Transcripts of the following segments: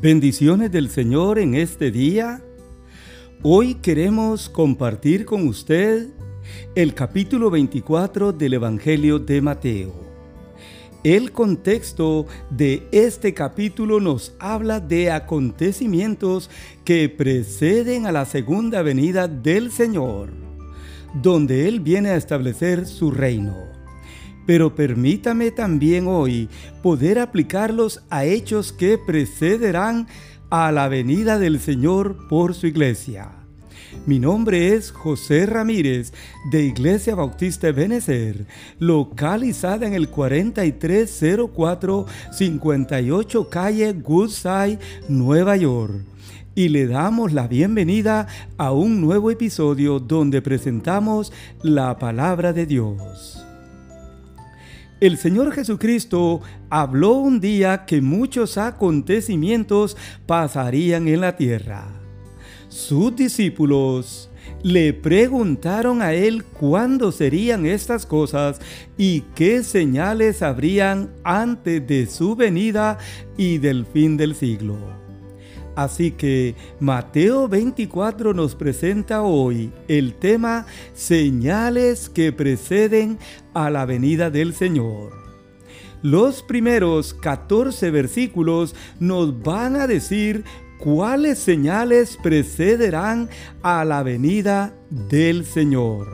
Bendiciones del Señor en este día. Hoy queremos compartir con usted el capítulo 24 del Evangelio de Mateo. El contexto de este capítulo nos habla de acontecimientos que preceden a la segunda venida del Señor, donde Él viene a establecer su reino pero permítame también hoy poder aplicarlos a hechos que precederán a la venida del Señor por su iglesia. Mi nombre es José Ramírez de Iglesia Bautista Benecer, localizada en el 4304 58 calle Goodside, Nueva York. Y le damos la bienvenida a un nuevo episodio donde presentamos la palabra de Dios. El Señor Jesucristo habló un día que muchos acontecimientos pasarían en la tierra. Sus discípulos le preguntaron a él cuándo serían estas cosas y qué señales habrían antes de su venida y del fin del siglo. Así que Mateo 24 nos presenta hoy el tema señales que preceden a la venida del Señor. Los primeros 14 versículos nos van a decir cuáles señales precederán a la venida del Señor.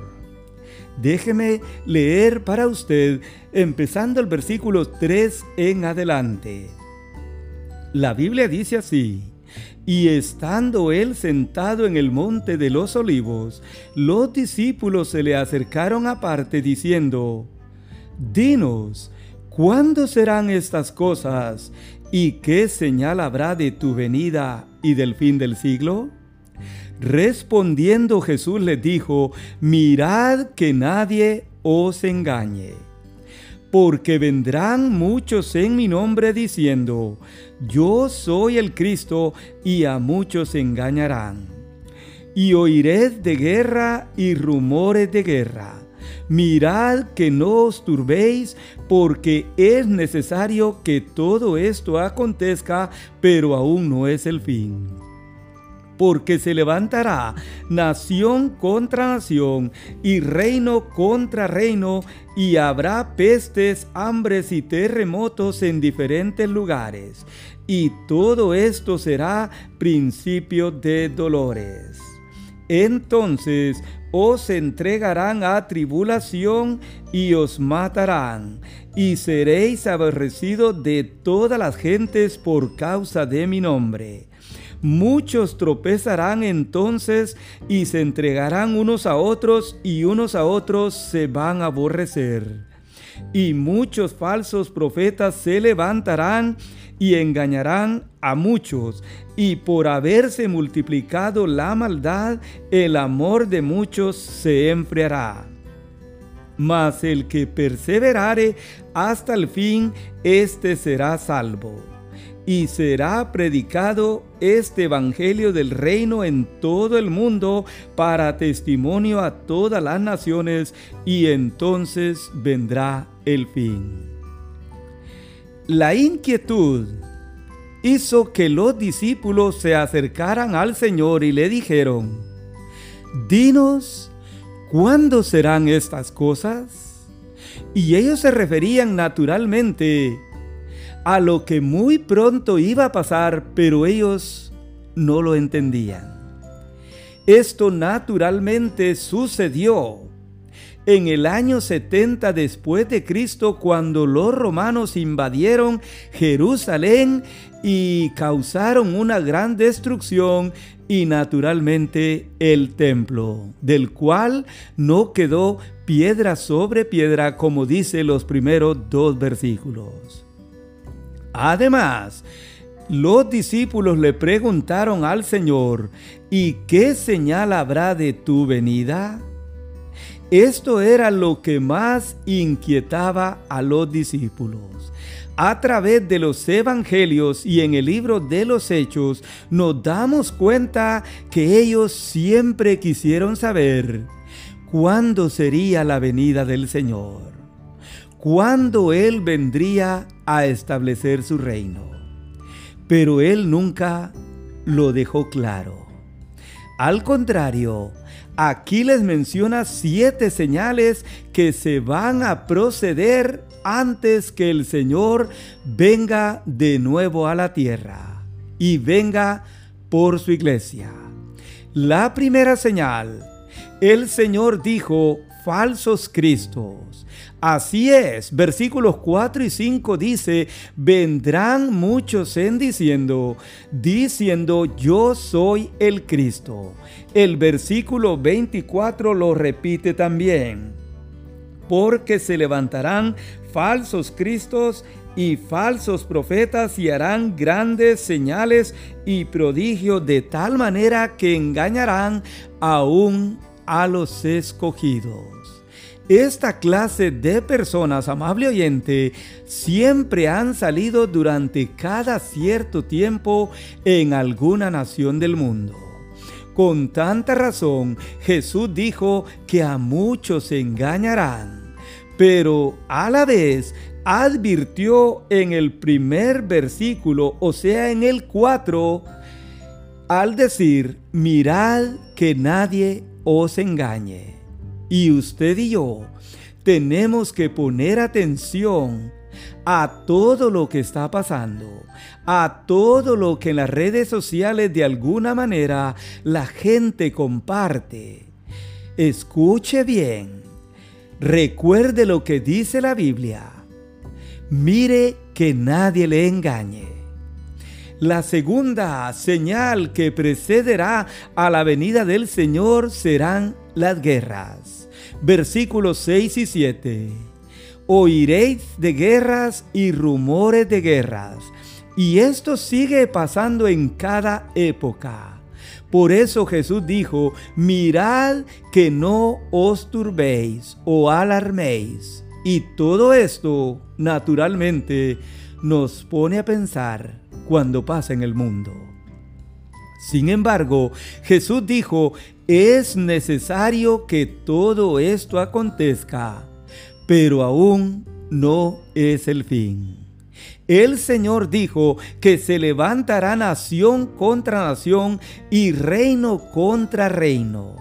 Déjeme leer para usted empezando el versículo 3 en adelante. La Biblia dice así. Y estando él sentado en el monte de los olivos, los discípulos se le acercaron aparte diciendo, Dinos, ¿cuándo serán estas cosas? ¿Y qué señal habrá de tu venida y del fin del siglo? Respondiendo Jesús les dijo, Mirad que nadie os engañe porque vendrán muchos en mi nombre diciendo, yo soy el Cristo, y a muchos engañarán. Y oiréis de guerra y rumores de guerra. Mirad que no os turbéis, porque es necesario que todo esto acontezca, pero aún no es el fin porque se levantará nación contra nación y reino contra reino, y habrá pestes, hambres y terremotos en diferentes lugares. Y todo esto será principio de dolores. Entonces os entregarán a tribulación y os matarán, y seréis aborrecidos de todas las gentes por causa de mi nombre Muchos tropezarán entonces y se entregarán unos a otros y unos a otros se van a aborrecer. Y muchos falsos profetas se levantarán y engañarán a muchos, y por haberse multiplicado la maldad, el amor de muchos se enfriará. Mas el que perseverare hasta el fin, éste será salvo y será predicado este Evangelio del reino en todo el mundo para testimonio a todas las naciones y entonces vendrá el fin. La inquietud hizo que los discípulos se acercaran al Señor y le dijeron, Dinos, ¿cuándo serán estas cosas? Y ellos se referían naturalmente a lo que muy pronto iba a pasar, pero ellos no lo entendían. Esto naturalmente sucedió en el año 70 después de Cristo cuando los romanos invadieron Jerusalén y causaron una gran destrucción y naturalmente el templo, del cual no quedó piedra sobre piedra como dice los primeros dos versículos. Además, los discípulos le preguntaron al Señor, ¿y qué señal habrá de tu venida? Esto era lo que más inquietaba a los discípulos. A través de los evangelios y en el libro de los hechos nos damos cuenta que ellos siempre quisieron saber cuándo sería la venida del Señor cuándo Él vendría a establecer su reino. pero él nunca lo dejó claro. Al contrario, aquí les menciona siete señales que se van a proceder antes que el Señor venga de nuevo a la tierra y venga por su iglesia. La primera señal, el Señor dijo, falsos cristos. Así es, versículos 4 y 5 dice, vendrán muchos en diciendo, diciendo, yo soy el Cristo. El versículo 24 lo repite también, porque se levantarán falsos cristos y falsos profetas y harán grandes señales y prodigios de tal manera que engañarán aún a los escogidos. Esta clase de personas, amable oyente, siempre han salido durante cada cierto tiempo en alguna nación del mundo. Con tanta razón, Jesús dijo que a muchos se engañarán, pero a la vez advirtió en el primer versículo, o sea, en el 4, al decir, mirad que nadie os engañe. Y usted y yo tenemos que poner atención a todo lo que está pasando, a todo lo que en las redes sociales de alguna manera la gente comparte. Escuche bien, recuerde lo que dice la Biblia. Mire que nadie le engañe. La segunda señal que precederá a la venida del Señor serán las guerras. Versículos 6 y 7. Oiréis de guerras y rumores de guerras. Y esto sigue pasando en cada época. Por eso Jesús dijo, mirad que no os turbéis o alarméis. Y todo esto, naturalmente, nos pone a pensar cuando pasa en el mundo. Sin embargo, Jesús dijo, es necesario que todo esto acontezca, pero aún no es el fin. El Señor dijo que se levantará nación contra nación y reino contra reino.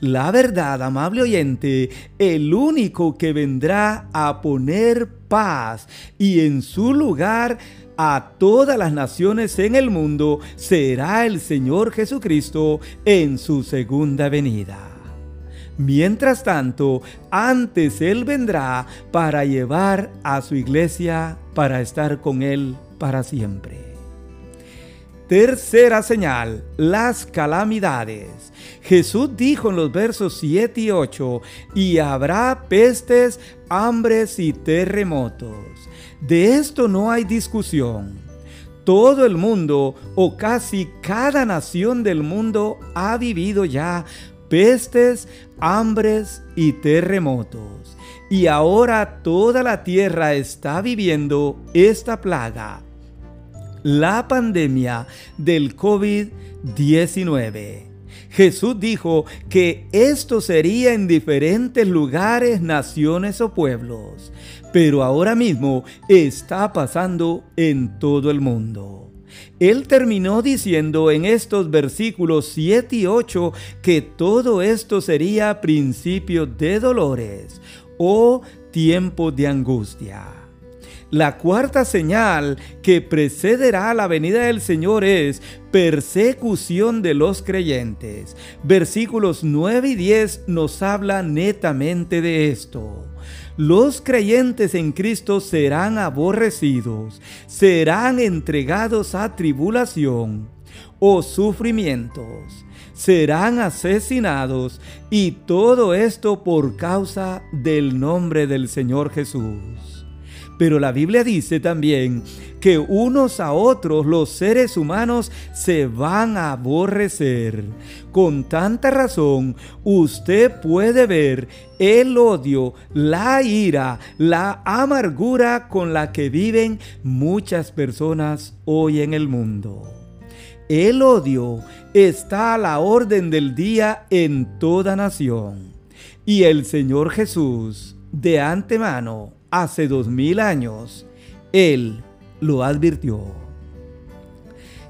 La verdad, amable oyente, el único que vendrá a poner paz y en su lugar a todas las naciones en el mundo será el Señor Jesucristo en su segunda venida. Mientras tanto, antes Él vendrá para llevar a su iglesia para estar con Él para siempre. Tercera señal, las calamidades. Jesús dijo en los versos 7 y 8, y habrá pestes, hambres y terremotos. De esto no hay discusión. Todo el mundo o casi cada nación del mundo ha vivido ya pestes, hambres y terremotos. Y ahora toda la tierra está viviendo esta plaga, la pandemia del COVID-19. Jesús dijo que esto sería en diferentes lugares, naciones o pueblos pero ahora mismo está pasando en todo el mundo. Él terminó diciendo en estos versículos 7 y 8 que todo esto sería principio de dolores o tiempo de angustia. La cuarta señal que precederá a la venida del Señor es persecución de los creyentes. Versículos 9 y 10 nos habla netamente de esto los creyentes en Cristo serán aborrecidos, serán entregados a tribulación o sufrimientos, serán asesinados y todo esto por causa del nombre del Señor Jesús. Pero la Biblia dice también que unos a otros los seres humanos se van a aborrecer. Con tanta razón, usted puede ver el odio, la ira, la amargura con la que viven muchas personas hoy en el mundo. El odio está a la orden del día en toda nación. Y el Señor Jesús, de antemano, hace dos mil años, Él lo advirtió.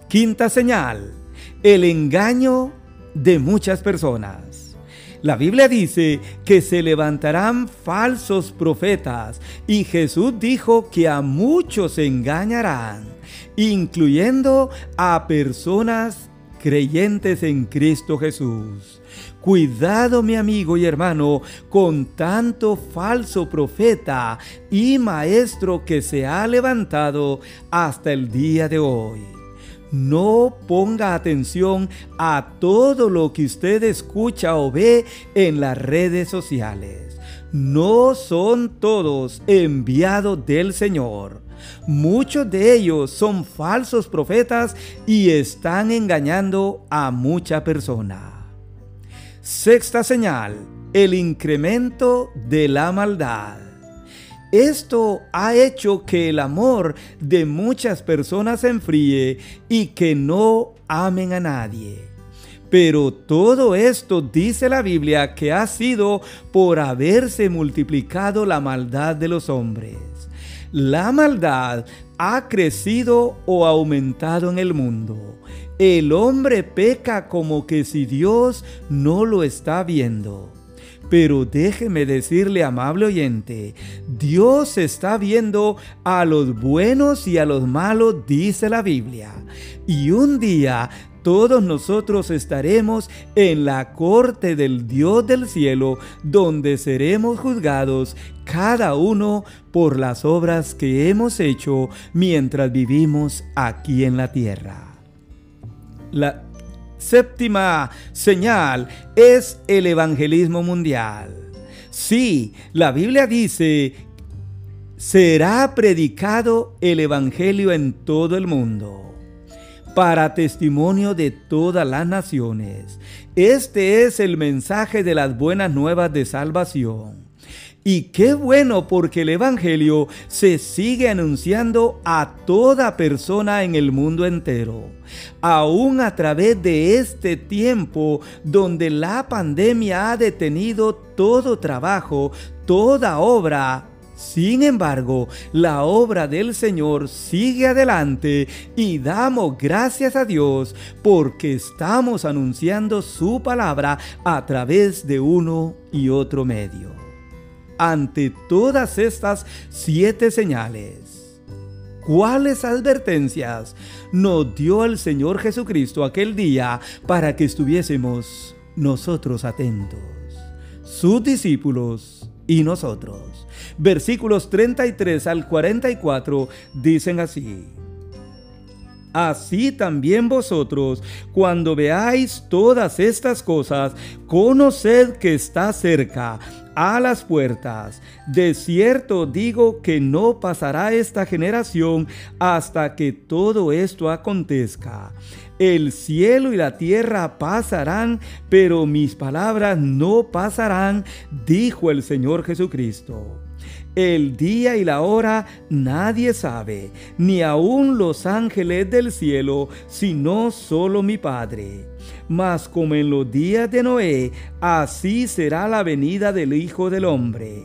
Quinta señal, el engaño de muchas personas. La Biblia dice que se levantarán falsos profetas y Jesús dijo que a muchos engañarán, incluyendo a personas creyentes en Cristo Jesús. Cuidado mi amigo y hermano con tanto falso profeta y maestro que se ha levantado hasta el día de hoy. No ponga atención a todo lo que usted escucha o ve en las redes sociales. No son todos enviados del Señor. Muchos de ellos son falsos profetas y están engañando a mucha persona. Sexta señal, el incremento de la maldad. Esto ha hecho que el amor de muchas personas se enfríe y que no amen a nadie. Pero todo esto dice la Biblia que ha sido por haberse multiplicado la maldad de los hombres. La maldad ha crecido o aumentado en el mundo. El hombre peca como que si Dios no lo está viendo. Pero déjeme decirle, amable oyente, Dios está viendo a los buenos y a los malos, dice la Biblia. Y un día todos nosotros estaremos en la corte del Dios del cielo, donde seremos juzgados cada uno por las obras que hemos hecho mientras vivimos aquí en la tierra. La séptima señal es el evangelismo mundial. Sí, la Biblia dice, será predicado el evangelio en todo el mundo para testimonio de todas las naciones. Este es el mensaje de las buenas nuevas de salvación. Y qué bueno porque el Evangelio se sigue anunciando a toda persona en el mundo entero. Aún a través de este tiempo donde la pandemia ha detenido todo trabajo, toda obra, sin embargo, la obra del Señor sigue adelante y damos gracias a Dios porque estamos anunciando su palabra a través de uno y otro medio ante todas estas siete señales. ¿Cuáles advertencias nos dio el Señor Jesucristo aquel día para que estuviésemos nosotros atentos? Sus discípulos y nosotros. Versículos 33 al 44 dicen así. Así también vosotros, cuando veáis todas estas cosas, conoced que está cerca, a las puertas. De cierto digo que no pasará esta generación hasta que todo esto acontezca. El cielo y la tierra pasarán, pero mis palabras no pasarán, dijo el Señor Jesucristo. El día y la hora nadie sabe, ni aun los ángeles del cielo, sino solo mi Padre. Mas como en los días de Noé, así será la venida del Hijo del Hombre.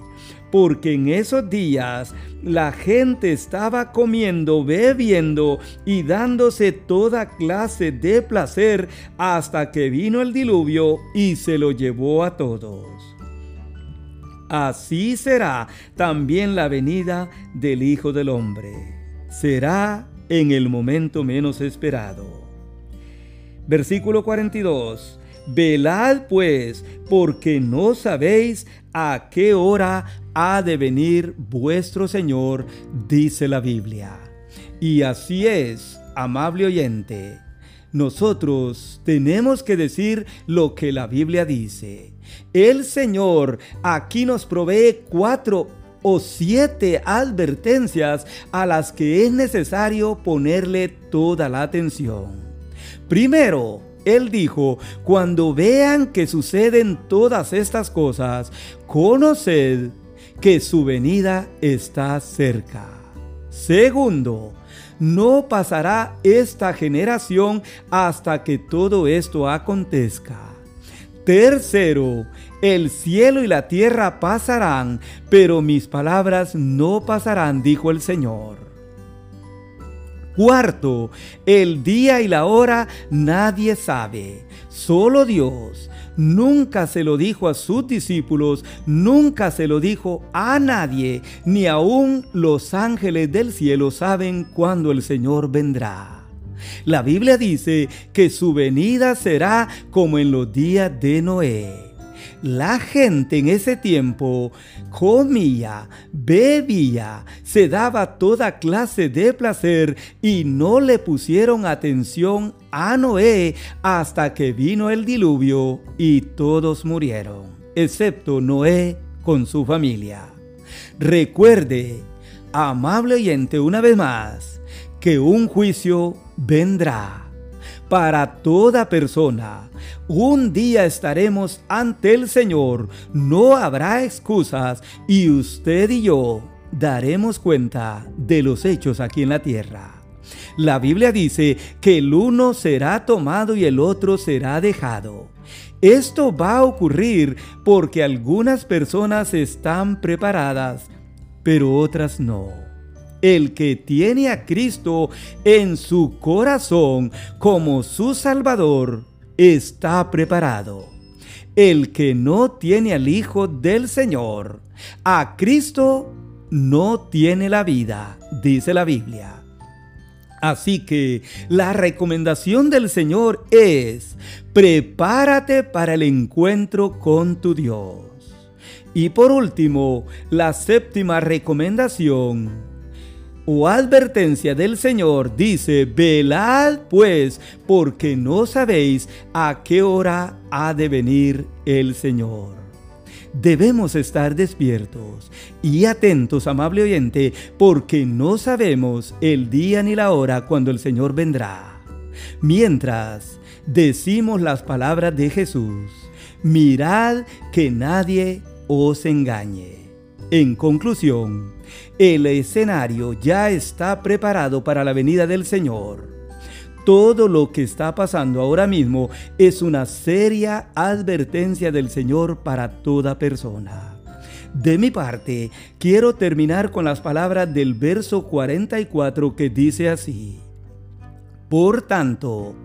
Porque en esos días la gente estaba comiendo, bebiendo y dándose toda clase de placer hasta que vino el diluvio y se lo llevó a todos así será también la venida del Hijo del Hombre. Será en el momento menos esperado. Versículo 42. Velad pues, porque no sabéis a qué hora ha de venir vuestro Señor, dice la Biblia. Y así es, amable oyente. Nosotros tenemos que decir lo que la Biblia dice. El Señor aquí nos provee cuatro o siete advertencias a las que es necesario ponerle toda la atención. Primero, Él dijo, cuando vean que suceden todas estas cosas, conoced que su venida está cerca. Segundo, no pasará esta generación hasta que todo esto acontezca. Tercero, el cielo y la tierra pasarán, pero mis palabras no pasarán, dijo el Señor. Cuarto, el día y la hora nadie sabe, solo Dios. Nunca se lo dijo a sus discípulos, nunca se lo dijo a nadie, ni aun los ángeles del cielo saben cuándo el Señor vendrá. La Biblia dice que su venida será como en los días de Noé. La gente en ese tiempo comía, bebía, se daba toda clase de placer y no le pusieron atención a Noé hasta que vino el diluvio y todos murieron, excepto Noé con su familia. Recuerde, amable oyente, una vez más, que un juicio vendrá para toda persona. Un día estaremos ante el Señor, no habrá excusas y usted y yo daremos cuenta de los hechos aquí en la tierra. La Biblia dice que el uno será tomado y el otro será dejado. Esto va a ocurrir porque algunas personas están preparadas, pero otras no. El que tiene a Cristo en su corazón como su Salvador está preparado. El que no tiene al Hijo del Señor, a Cristo no tiene la vida, dice la Biblia. Así que la recomendación del Señor es, prepárate para el encuentro con tu Dios. Y por último, la séptima recomendación o advertencia del Señor dice, velad pues, porque no sabéis a qué hora ha de venir el Señor. Debemos estar despiertos y atentos, amable oyente, porque no sabemos el día ni la hora cuando el Señor vendrá. Mientras decimos las palabras de Jesús, mirad que nadie os engañe. En conclusión, el escenario ya está preparado para la venida del Señor. Todo lo que está pasando ahora mismo es una seria advertencia del Señor para toda persona. De mi parte, quiero terminar con las palabras del verso 44 que dice así. Por tanto,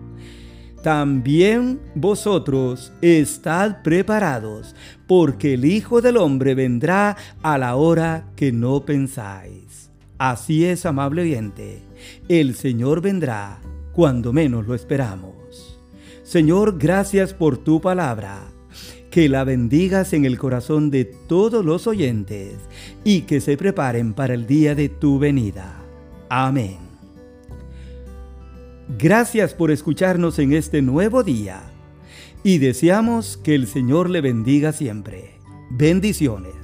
también vosotros estad preparados, porque el Hijo del Hombre vendrá a la hora que no pensáis. Así es, amable oyente, el Señor vendrá cuando menos lo esperamos. Señor, gracias por tu palabra. Que la bendigas en el corazón de todos los oyentes y que se preparen para el día de tu venida. Amén. Gracias por escucharnos en este nuevo día y deseamos que el Señor le bendiga siempre. Bendiciones.